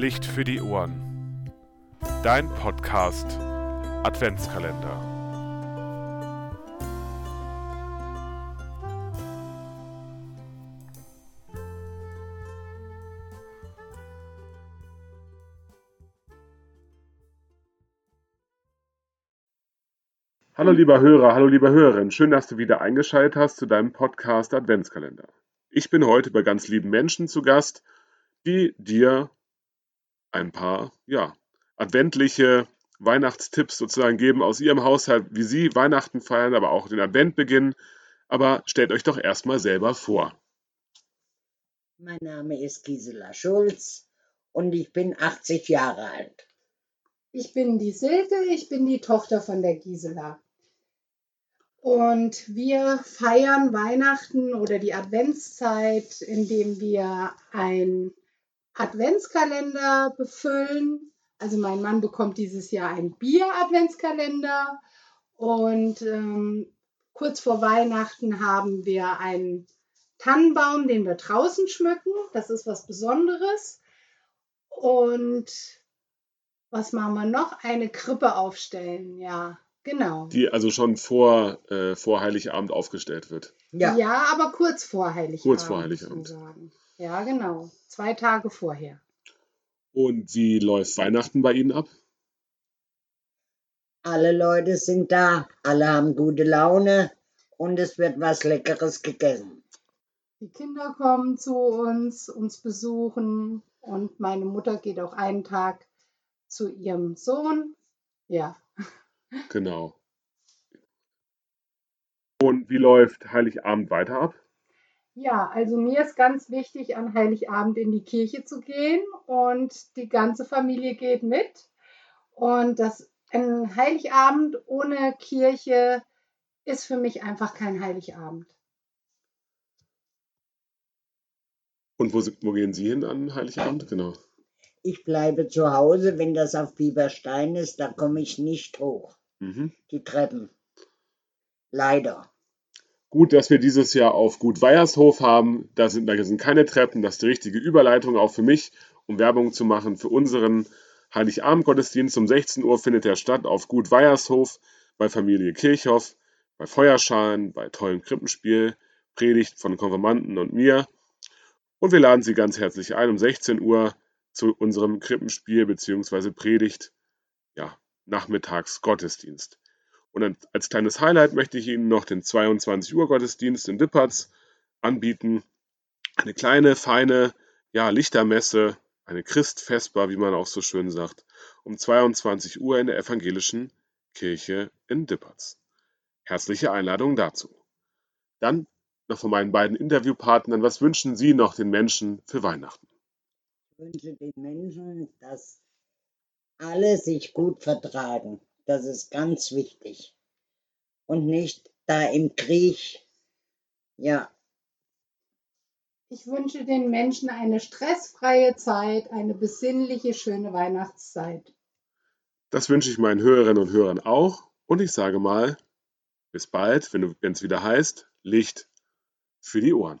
Licht für die Ohren. Dein Podcast Adventskalender. Hallo lieber Hörer, hallo liebe Hörerin, schön, dass du wieder eingeschaltet hast zu deinem Podcast Adventskalender. Ich bin heute bei ganz lieben Menschen zu Gast, die dir ein paar, ja, adventliche Weihnachtstipps sozusagen geben aus ihrem Haushalt, wie sie Weihnachten feiern, aber auch den Advent beginnen. Aber stellt euch doch erstmal selber vor. Mein Name ist Gisela Schulz und ich bin 80 Jahre alt. Ich bin die Silke, ich bin die Tochter von der Gisela. Und wir feiern Weihnachten oder die Adventszeit, indem wir ein Adventskalender befüllen. Also mein Mann bekommt dieses Jahr ein Bier-Adventskalender und ähm, kurz vor Weihnachten haben wir einen Tannenbaum, den wir draußen schmücken. Das ist was Besonderes. Und was machen wir noch? Eine Krippe aufstellen, ja, genau. Die also schon vor, äh, vor Heiligabend aufgestellt wird. Ja. ja, aber kurz vor Heiligabend. Kurz vor Heiligabend. Ja, genau. Zwei Tage vorher. Und wie läuft Weihnachten bei Ihnen ab? Alle Leute sind da, alle haben gute Laune und es wird was Leckeres gegessen. Die Kinder kommen zu uns, uns besuchen und meine Mutter geht auch einen Tag zu ihrem Sohn. Ja. Genau. Und wie läuft Heiligabend weiter ab? Ja, also mir ist ganz wichtig, an Heiligabend in die Kirche zu gehen und die ganze Familie geht mit. Und das ein Heiligabend ohne Kirche ist für mich einfach kein Heiligabend. Und wo, wo gehen Sie hin an Heiligabend? Genau. Ich bleibe zu Hause, wenn das auf Bieberstein ist, da komme ich nicht hoch. Mhm. Die Treppen. Leider. Gut, dass wir dieses Jahr auf Gut Weiershof haben. Da sind, da sind keine Treppen. Das ist die richtige Überleitung auch für mich, um Werbung zu machen für unseren Heiligabend-Gottesdienst. Um 16 Uhr findet er statt auf Gut Weiershof bei Familie Kirchhoff, bei Feuerschalen, bei tollem Krippenspiel, Predigt von Konfirmanden und mir. Und wir laden Sie ganz herzlich ein um 16 Uhr zu unserem Krippenspiel bzw. Predigt, ja, nachmittags Gottesdienst. Und als kleines Highlight möchte ich Ihnen noch den 22 Uhr Gottesdienst in Dippertz anbieten. Eine kleine, feine ja, Lichtermesse, eine Christfesper, wie man auch so schön sagt, um 22 Uhr in der evangelischen Kirche in Dippertz. Herzliche Einladung dazu. Dann noch von meinen beiden Interviewpartnern, was wünschen Sie noch den Menschen für Weihnachten? Ich wünsche den Menschen, dass alle sich gut vertragen das ist ganz wichtig. Und nicht da im Krieg, ja. Ich wünsche den Menschen eine stressfreie Zeit, eine besinnliche, schöne Weihnachtszeit. Das wünsche ich meinen Hörerinnen und Hörern auch. Und ich sage mal, bis bald, wenn es wieder heißt, Licht für die Ohren.